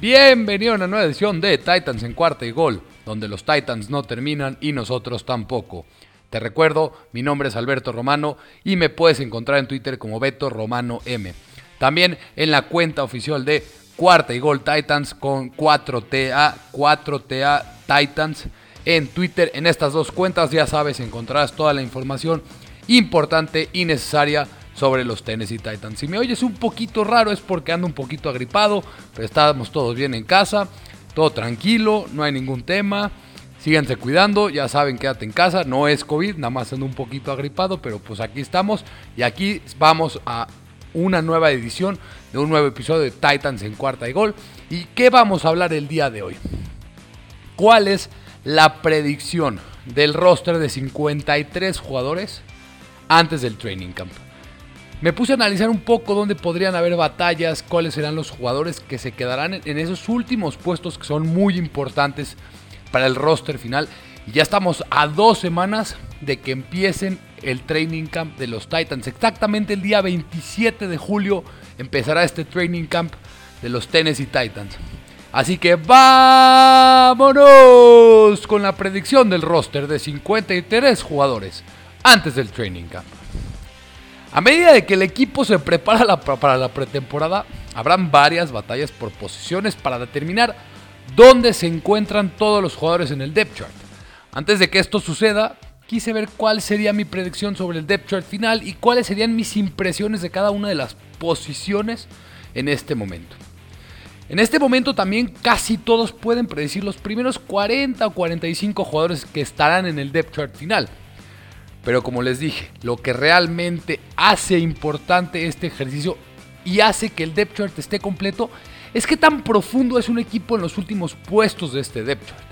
Bienvenido a una nueva edición de Titans en cuarta y gol, donde los Titans no terminan y nosotros tampoco. Te recuerdo, mi nombre es Alberto Romano y me puedes encontrar en Twitter como Beto Romano M. También en la cuenta oficial de Cuarta y Gol Titans con 4TA, 4TA Titans en Twitter. En estas dos cuentas ya sabes, encontrarás toda la información importante y necesaria sobre los Tennessee Titans. Si me oyes un poquito raro es porque ando un poquito agripado, pero estamos todos bien en casa, todo tranquilo, no hay ningún tema. Síganse cuidando, ya saben, quédate en casa, no es COVID, nada más ando un poquito agripado, pero pues aquí estamos y aquí vamos a una nueva edición de un nuevo episodio de Titans en cuarta y gol. ¿Y qué vamos a hablar el día de hoy? ¿Cuál es la predicción del roster de 53 jugadores antes del training camp? Me puse a analizar un poco dónde podrían haber batallas, cuáles serán los jugadores que se quedarán en esos últimos puestos que son muy importantes para el roster final. Y ya estamos a dos semanas de que empiecen el training camp de los Titans. Exactamente el día 27 de julio empezará este training camp de los Tennessee Titans. Así que vámonos con la predicción del roster de 53 jugadores antes del training camp. A medida de que el equipo se prepara para la pretemporada, habrán varias batallas por posiciones para determinar dónde se encuentran todos los jugadores en el depth chart. Antes de que esto suceda, quise ver cuál sería mi predicción sobre el depth chart final y cuáles serían mis impresiones de cada una de las posiciones en este momento. En este momento también casi todos pueden predecir los primeros 40 o 45 jugadores que estarán en el depth chart final. Pero como les dije, lo que realmente hace importante este ejercicio y hace que el depth chart esté completo es que tan profundo es un equipo en los últimos puestos de este depth chart.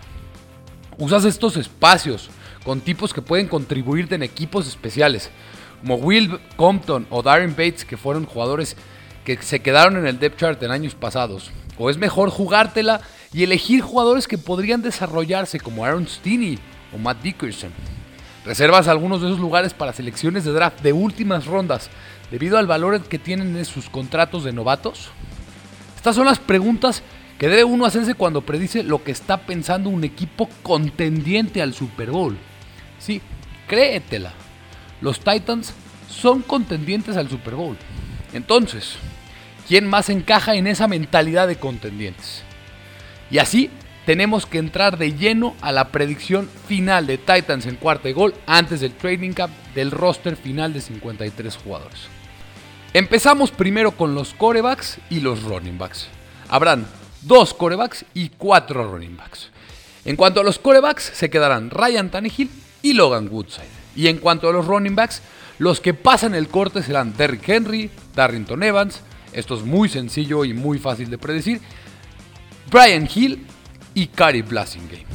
Usas estos espacios con tipos que pueden contribuirte en equipos especiales, como Will Compton o Darren Bates, que fueron jugadores que se quedaron en el depth chart en años pasados. O es mejor jugártela y elegir jugadores que podrían desarrollarse, como Aaron Stinney o Matt Dickerson. Reservas algunos de esos lugares para selecciones de draft de últimas rondas debido al valor que tienen en sus contratos de novatos. Estas son las preguntas que debe uno hacerse cuando predice lo que está pensando un equipo contendiente al Super Bowl. Sí, créetela. Los Titans son contendientes al Super Bowl. Entonces, ¿quién más encaja en esa mentalidad de contendientes? Y así tenemos que entrar de lleno a la predicción final de Titans en cuarta y gol antes del trading cap del roster final de 53 jugadores. Empezamos primero con los corebacks y los running backs. Habrán dos corebacks y cuatro running backs. En cuanto a los corebacks, se quedarán Ryan Tannehill y Logan Woodside. Y en cuanto a los running backs, los que pasan el corte serán Derrick Henry, Darrington Evans, esto es muy sencillo y muy fácil de predecir, Brian Hill y Cary Blasingame.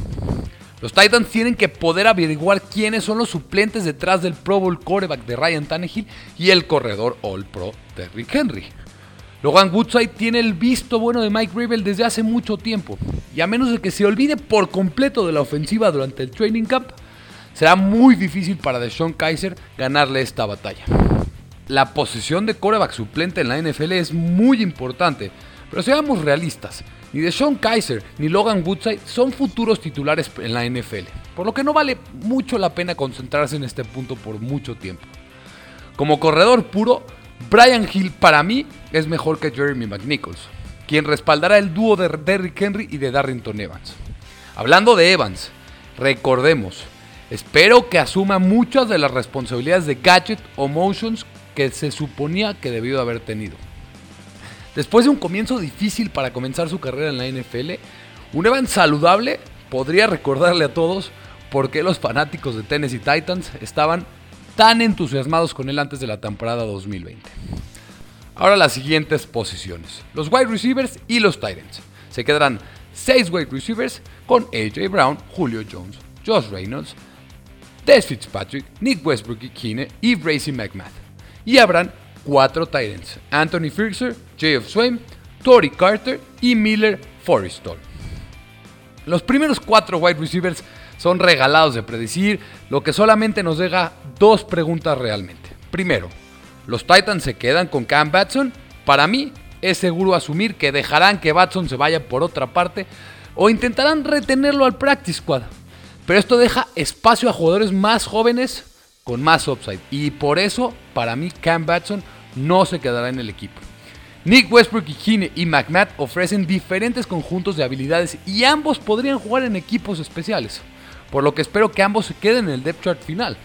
Los Titans tienen que poder averiguar quiénes son los suplentes detrás del Pro Bowl quarterback de Ryan Tannehill y el corredor All Pro Derrick Henry. Logan Woodside tiene el visto bueno de Mike Rabel desde hace mucho tiempo, y a menos de que se olvide por completo de la ofensiva durante el training camp, será muy difícil para Deshaun Kaiser ganarle esta batalla. La posición de coreback suplente en la NFL es muy importante, pero seamos realistas. Ni Deshaun Kaiser ni Logan Woodside son futuros titulares en la NFL, por lo que no vale mucho la pena concentrarse en este punto por mucho tiempo. Como corredor puro, Brian Hill para mí es mejor que Jeremy McNichols, quien respaldará el dúo de Derrick Henry y de Darrington Evans. Hablando de Evans, recordemos, espero que asuma muchas de las responsabilidades de gadget o motions que se suponía que debió haber tenido. Después de un comienzo difícil para comenzar su carrera en la NFL, un Evans saludable podría recordarle a todos por qué los fanáticos de Tennessee Titans estaban tan entusiasmados con él antes de la temporada 2020. Ahora las siguientes posiciones. Los wide receivers y los Titans. Se quedarán 6 wide receivers con AJ Brown, Julio Jones, Josh Reynolds, Des Fitzpatrick, Nick Westbrook y Kine y Bracy McMath. Y habrán 4 Titans. Anthony Firkser, J.F. Swain, Tory Carter y Miller Forrestal. Los primeros 4 wide receivers son regalados de predecir, lo que solamente nos deja dos preguntas realmente. Primero, ¿los Titans se quedan con Cam Batson? Para mí, es seguro asumir que dejarán que Batson se vaya por otra parte o intentarán retenerlo al practice squad. Pero esto deja espacio a jugadores más jóvenes con más upside. Y por eso, para mí, Cam Batson no se quedará en el equipo. Nick Westbrook y Kine y McMath ofrecen diferentes conjuntos de habilidades y ambos podrían jugar en equipos especiales, por lo que espero que ambos se queden en el depth chart final.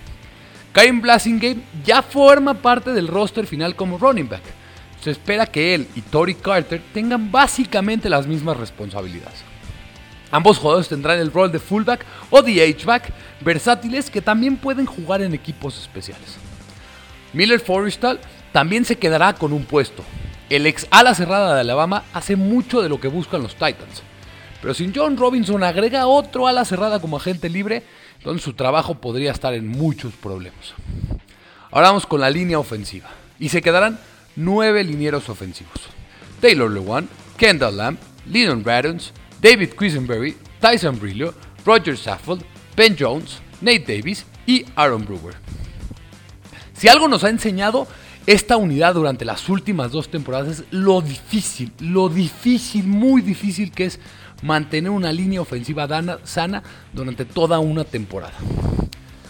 Kyle Blasingame ya forma parte del roster final como running back. Se espera que él y Tory Carter tengan básicamente las mismas responsabilidades. Ambos jugadores tendrán el rol de fullback o de H-back, versátiles que también pueden jugar en equipos especiales. Miller Forrestal también se quedará con un puesto. El ex ala cerrada de Alabama hace mucho de lo que buscan los Titans. Pero si John Robinson agrega otro ala cerrada como agente libre, entonces su trabajo podría estar en muchos problemas. Ahora vamos con la línea ofensiva. Y se quedarán nueve linieros ofensivos. Taylor Lewan, Kendall Lamb, Leon Radons, David Quisenberry, Tyson Brillo, Roger Saffold, Ben Jones, Nate Davis y Aaron Brewer. Si algo nos ha enseñado esta unidad durante las últimas dos temporadas es lo difícil, lo difícil, muy difícil que es mantener una línea ofensiva sana durante toda una temporada.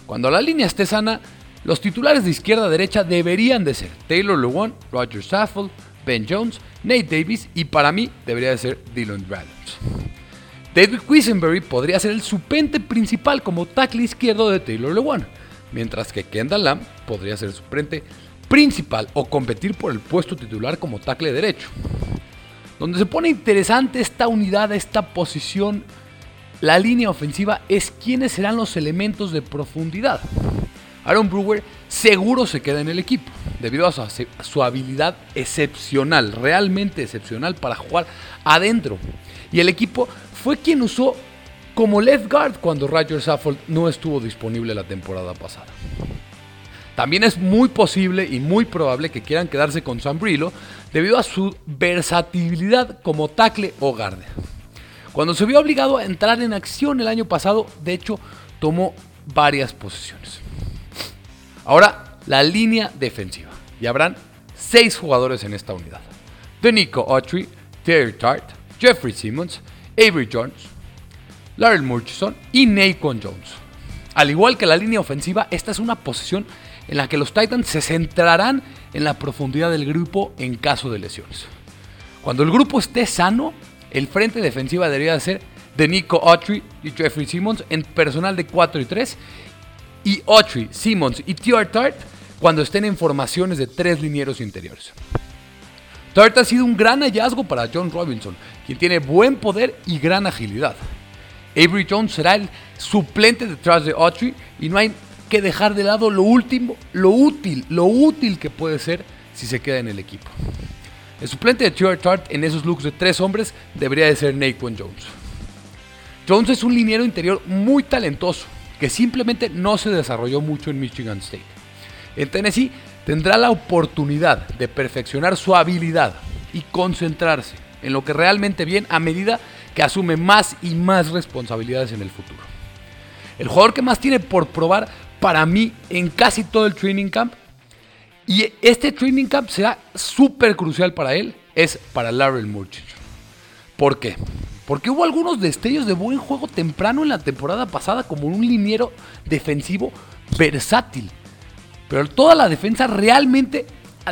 Cuando la línea esté sana, los titulares de izquierda a derecha deberían de ser Taylor Lewan, Roger Saffold, Ben Jones, Nate Davis y para mí debería de ser Dylan Radons. David Quisenberry podría ser el suplente principal como tackle izquierdo de Taylor Lewan, mientras que Kendall Lamb podría ser el suplente principal o competir por el puesto titular como tackle derecho. Donde se pone interesante esta unidad, esta posición, la línea ofensiva es quiénes serán los elementos de profundidad. Aaron Brewer seguro se queda en el equipo, debido a su, habilidad excepcional, realmente excepcional para jugar adentro. Y el equipo fue quien usó como left guard cuando Roger Saffold no estuvo disponible la temporada pasada. También es muy posible y muy probable que quieran quedarse con Sam Brillo debido a su versatilidad como tackle o guardia. Cuando se vio obligado a entrar en acción el año pasado, de hecho, tomó varias posiciones. Ahora, la línea defensiva. Y habrán seis jugadores en esta unidad. Denico Autry, Terry Tart, Jeffrey Simmons, Avery Jones, Larry Murchison y Naquan Jones. Al igual que la línea ofensiva, esta es una posición en la que los Titans se centrarán en la profundidad del grupo en caso de lesiones. Cuando el grupo esté sano, el frente defensiva debería ser de Nico Autry y Jeffrey Simmons en personal de 4 y 3 y Autry, Simmons y T.R. Tart cuando estén en formaciones de tres linieros interiores. Tart ha sido un gran hallazgo para John Robinson, quien tiene buen poder y gran agilidad. Avery Jones será el suplente detrás de Autry y no hay que dejar de lado lo último, lo útil, lo útil que puede ser si se queda en el equipo. El suplente de T.R. Tart en esos looks de tres hombres debería de ser Naquan Jones. Jones es un liniero interior muy talentoso, que simplemente no se desarrolló mucho en Michigan State. En Tennessee tendrá la oportunidad de perfeccionar su habilidad y concentrarse en lo que realmente bien a medida que asume más y más responsabilidades en el futuro. El jugador que más tiene por probar para mí en casi todo el training camp, y este training camp será súper crucial para él, es para Larry Murchison. ¿Por qué? Porque hubo algunos destellos de buen juego temprano en la temporada pasada como un liniero defensivo versátil. Pero toda la defensa realmente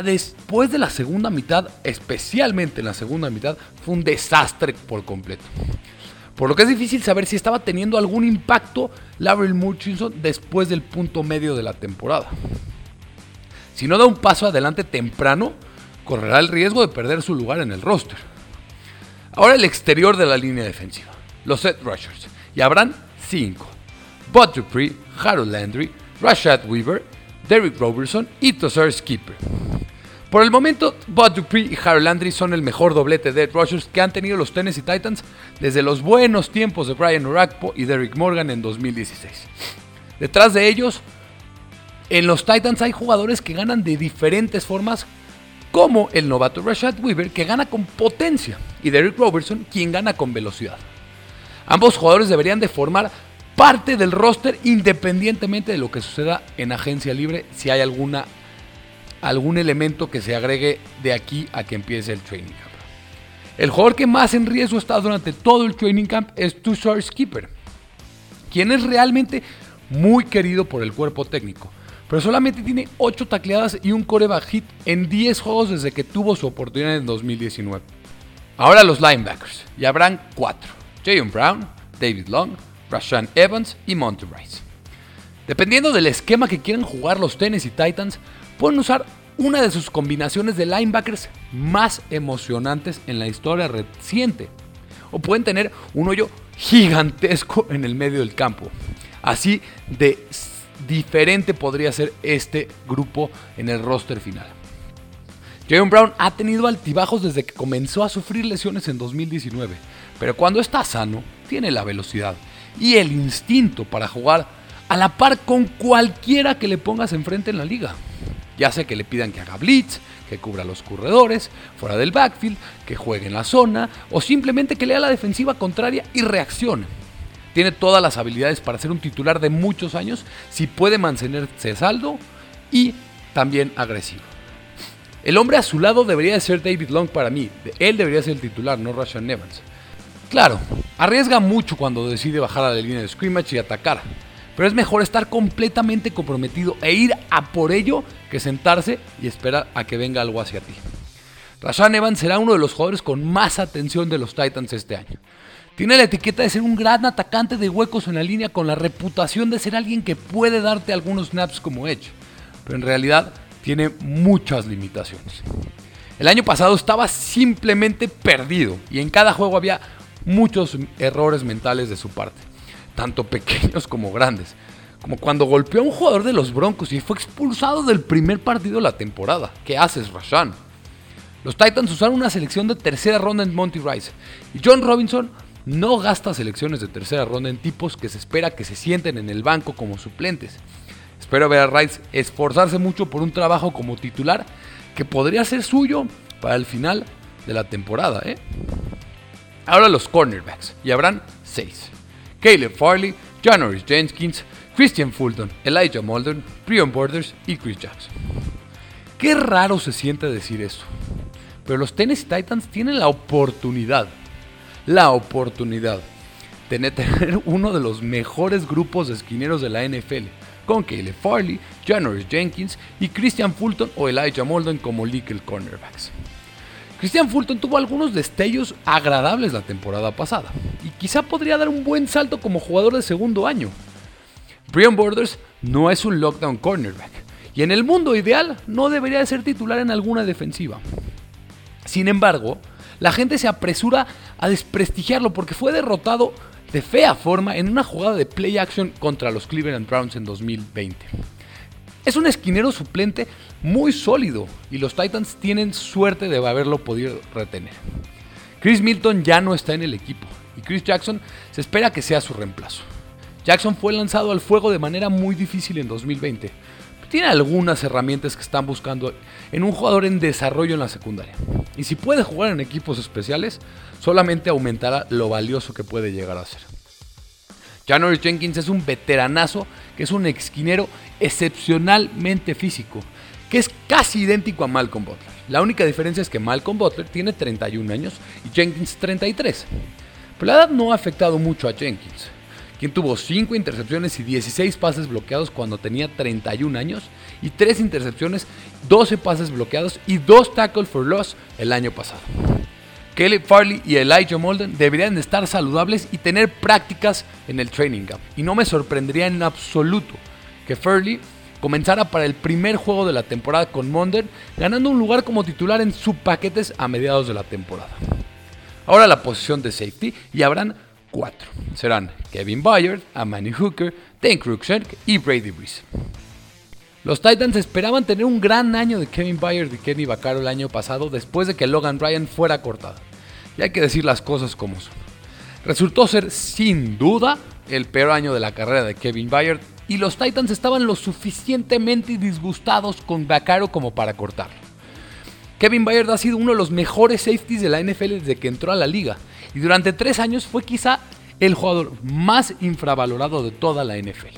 después de la segunda mitad, especialmente en la segunda mitad, fue un desastre por completo. Por lo que es difícil saber si estaba teniendo algún impacto Larry Murchison después del punto medio de la temporada. Si no da un paso adelante temprano, correrá el riesgo de perder su lugar en el roster. Ahora el exterior de la línea defensiva. Los set rushers. Y habrán 5. Bud Dupree, Harold Landry, Rashad Weaver, Derrick Robertson y Tosar Skipper. Por el momento, Bud Dupree y Harold Landry son el mejor doblete de rushers que han tenido los Tennessee Titans desde los buenos tiempos de Brian Orakpo y Derrick Morgan en 2016. Detrás de ellos, en los Titans hay jugadores que ganan de diferentes formas como el novato Rashad Weaver, que gana con potencia, y Derrick Robertson, quien gana con velocidad. Ambos jugadores deberían de formar parte del roster independientemente de lo que suceda en agencia libre, si hay alguna, algún elemento que se agregue de aquí a que empiece el training camp. El jugador que más en riesgo está durante todo el training camp es Tushar Skipper, quien es realmente muy querido por el cuerpo técnico, pero solamente tiene 8 tacleadas y un coreback hit en 10 juegos desde que tuvo su oportunidad en 2019. Ahora los linebackers, y habrán 4, Jayon Brown, David Long, Rashan Evans y Monty Rice. Dependiendo del esquema que quieran jugar los Tennessee Titans, pueden usar una de sus combinaciones de linebackers más emocionantes en la historia reciente. O pueden tener un hoyo gigantesco en el medio del campo. Así de diferente podría ser este grupo en el roster final. Jayon Brown ha tenido altibajos desde que comenzó a sufrir lesiones en 2019, pero cuando está sano, tiene la velocidad y el instinto para jugar a la par con cualquiera que le pongas enfrente en la liga. Ya sea que le pidan que haga blitz, que cubra los corredores, fuera del backfield, que juegue en la zona o simplemente que lea la defensiva contraria y reaccione. Tiene todas las habilidades para ser un titular de muchos años si puede mantenerse saldo y también agresivo. El hombre a su lado debería ser David Long para mí. Él debería ser el titular, no Rashan Evans. Claro, arriesga mucho cuando decide bajar a la línea de scrimmage y atacar, pero es mejor estar completamente comprometido e ir a por ello que sentarse y esperar a que venga algo hacia ti. Rashan Evans será uno de los jugadores con más atención de los Titans este año. Tiene la etiqueta de ser un gran atacante de huecos en la línea con la reputación de ser alguien que puede darte algunos snaps como Edge, pero en realidad tiene muchas limitaciones. El año pasado estaba simplemente perdido y en cada juego había muchos errores mentales de su parte tanto pequeños como grandes. Como cuando golpeó a un jugador de los Broncos y fue expulsado del primer partido de la temporada. ¿Qué haces, Rashan? Los Titans usaron una selección de tercera ronda en Monty Rice. Y John Robinson no gasta selecciones de tercera ronda en tipos que se espera que se sienten en el banco como suplentes. Espero ver a Rice esforzarse mucho por un trabajo como titular que podría ser suyo para el final de la temporada. ¿eh? Ahora los cornerbacks, y habrán seis. Caleb Farley, Janoris Jenkins, Christian Fulton, Elijah Molden, Brian Borders y Chris Jackson. Qué raro se siente decir eso, pero los Tennessee Titans tienen la oportunidad, la oportunidad de tener uno de los mejores grupos de esquineros de la NFL, con Caleb Farley, Janoris Jenkins y Christian Fulton o Elijah Molden como legal cornerbacks. Christian Fulton tuvo algunos destellos agradables la temporada pasada y quizá podría dar un buen salto como jugador de segundo año. Brian Borders no es un lockdown cornerback y en el mundo ideal no debería de ser titular en alguna defensiva. Sin embargo, la gente se apresura a desprestigiarlo porque fue derrotado de fea forma en una jugada de play action contra los Cleveland Browns en 2020. Es un esquinero suplente muy sólido y los Titans tienen suerte de haberlo podido retener. Chris Milton ya no está en el equipo y Chris Jackson se espera que sea su reemplazo. Jackson fue lanzado al fuego de manera muy difícil en 2020. Tiene algunas herramientas que están buscando en un jugador en desarrollo en la secundaria. Y si puede jugar en equipos especiales, solamente aumentará lo valioso que puede llegar a ser. Janoris Jenkins es un veteranazo que es un esquinero excepcionalmente físico, que es casi idéntico a Malcolm Butler. La única diferencia es que Malcolm Butler tiene 31 años y Jenkins 33. Pero la edad no ha afectado mucho a Jenkins, quien tuvo 5 intercepciones y 16 pases bloqueados cuando tenía 31 años y 3 intercepciones, 12 pases bloqueados y 2 tackles for loss el año pasado. Caleb Farley y Elijah Molden deberían de estar saludables y tener prácticas en el training camp. Y no me sorprendería en absoluto que Farley comenzara para el primer juego de la temporada con Molden, ganando un lugar como titular en subpaquetes a mediados de la temporada. Ahora la posición de safety y habrán cuatro. Serán Kevin Byard, Amani Hooker, Dan Cruikshank y Brady Breeze. Los Titans esperaban tener un gran año de Kevin Byard y Kenny Vaccaro el año pasado después de que Logan Ryan fuera cortado. Y hay que decir las cosas como son. Resultó ser sin duda el peor año de la carrera de Kevin Byard y los Titans estaban lo suficientemente disgustados con Vaccaro como para cortarlo. Kevin Byard ha sido uno de los mejores safeties de la NFL desde que entró a la liga y durante tres años fue quizá el jugador más infravalorado de toda la NFL.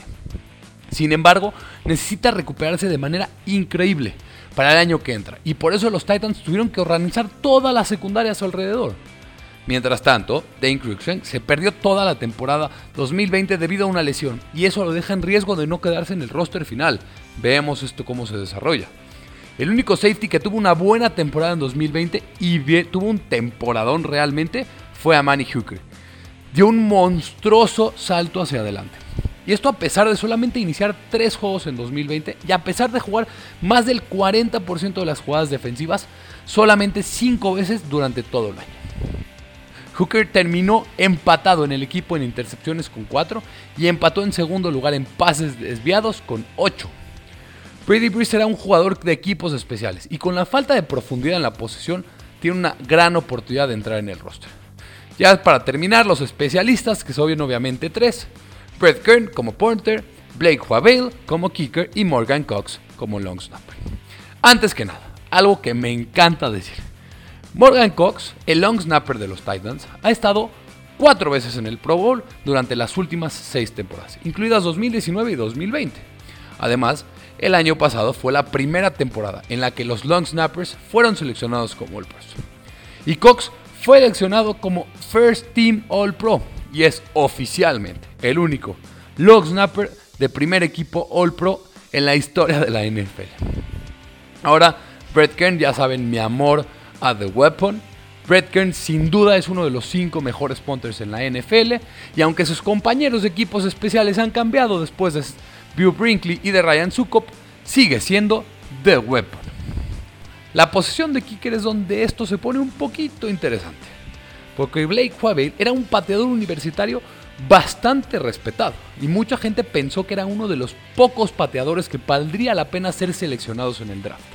Sin embargo, necesita recuperarse de manera increíble para el año que entra. Y por eso los Titans tuvieron que organizar toda la secundaria a su alrededor. Mientras tanto, Dane Cruikshank se perdió toda la temporada 2020 debido a una lesión y eso lo deja en riesgo de no quedarse en el roster final. Veamos esto cómo se desarrolla. El único safety que tuvo una buena temporada en 2020 y tuvo un temporadón realmente fue a Manny Hooker. Dio un monstruoso salto hacia adelante. Y esto a pesar de solamente iniciar tres juegos en 2020 y a pesar de jugar más del 40% de las jugadas defensivas solamente 5 veces durante todo el año. Hooker terminó empatado en el equipo en intercepciones con 4 y empató en segundo lugar en pases desviados con 8. Brady Breeze era un jugador de equipos especiales y con la falta de profundidad en la posición tiene una gran oportunidad de entrar en el roster. Ya para terminar, los especialistas, que son obviamente tres. Brett Kern como punter, Blake Huavale como kicker y Morgan Cox como long snapper. Antes que nada, algo que me encanta decir. Morgan Cox, el long snapper de los Titans, ha estado cuatro veces en el Pro Bowl durante las últimas seis temporadas, incluidas 2019 y 2020. Además, el año pasado fue la primera temporada en la que los long snappers fueron seleccionados como All Pros. Y Cox fue seleccionado como First Team All Pro y es oficialmente el único long snapper de primer equipo All Pro en la historia de la NFL. Ahora, Brett Kern, ya saben mi amor a The Weapon. Brett Kern sin duda es uno de los cinco mejores punters en la NFL y aunque sus compañeros de equipos especiales han cambiado después de Bill Brinkley y de Ryan Sukop, sigue siendo The Weapon. La posición de kicker es donde esto se pone un poquito interesante porque Blake Huavale era un pateador universitario bastante respetado y mucha gente pensó que era uno de los pocos pateadores que valdría la pena ser seleccionados en el draft.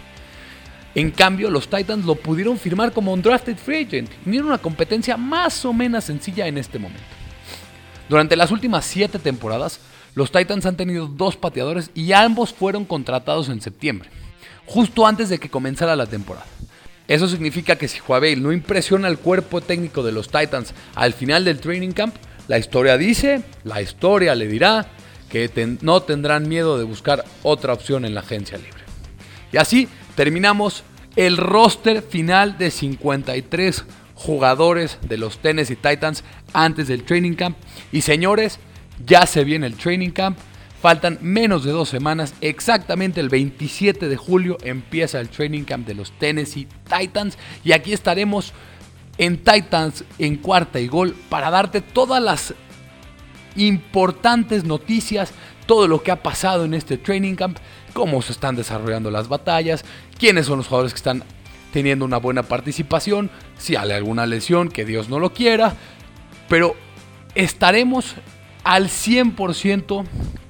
En cambio, los Titans lo pudieron firmar como un drafted free agent y era una competencia más o menos sencilla en este momento. Durante las últimas 7 temporadas, los Titans han tenido dos pateadores y ambos fueron contratados en septiembre, justo antes de que comenzara la temporada. Eso significa que si Huawei no impresiona al cuerpo técnico de los Titans al final del training camp, la historia dice, la historia le dirá que no tendrán miedo de buscar otra opción en la agencia libre. Y así terminamos el roster final de 53 jugadores de los Tennessee Titans antes del training camp. Y señores, ya se viene el training camp. Faltan menos de dos semanas, exactamente el 27 de julio empieza el training camp de los Tennessee Titans y aquí estaremos en Titans en cuarta y gol para darte todas las importantes noticias, todo lo que ha pasado en este training camp, cómo se están desarrollando las batallas, quiénes son los jugadores que están teniendo una buena participación, si hay alguna lesión, que Dios no lo quiera, pero estaremos al 100%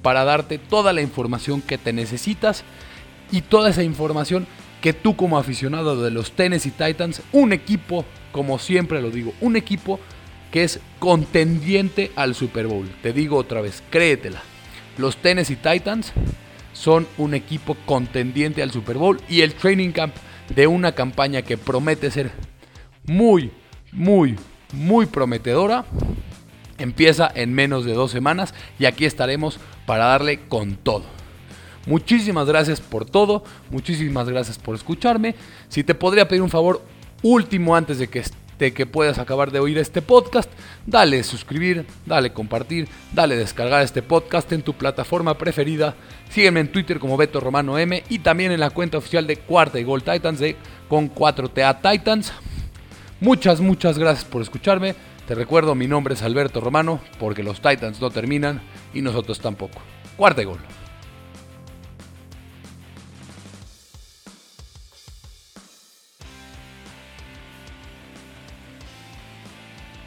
para darte toda la información que te necesitas y toda esa información que tú como aficionado de los Tennessee Titans, un equipo, como siempre lo digo, un equipo que es contendiente al Super Bowl. Te digo otra vez, créetela. Los Tennessee Titans son un equipo contendiente al Super Bowl y el training camp de una campaña que promete ser muy, muy, muy prometedora Empieza en menos de dos semanas y aquí estaremos para darle con todo. Muchísimas gracias por todo, muchísimas gracias por escucharme. Si te podría pedir un favor último antes de que, que puedas acabar de oír este podcast, dale suscribir, dale compartir, dale descargar este podcast en tu plataforma preferida. Sígueme en Twitter como Beto Romano M y también en la cuenta oficial de Cuarta y Gol Titans de con 4TA Titans. Muchas, muchas gracias por escucharme. Te recuerdo, mi nombre es Alberto Romano, porque los Titans no terminan y nosotros tampoco. Cuarta gol.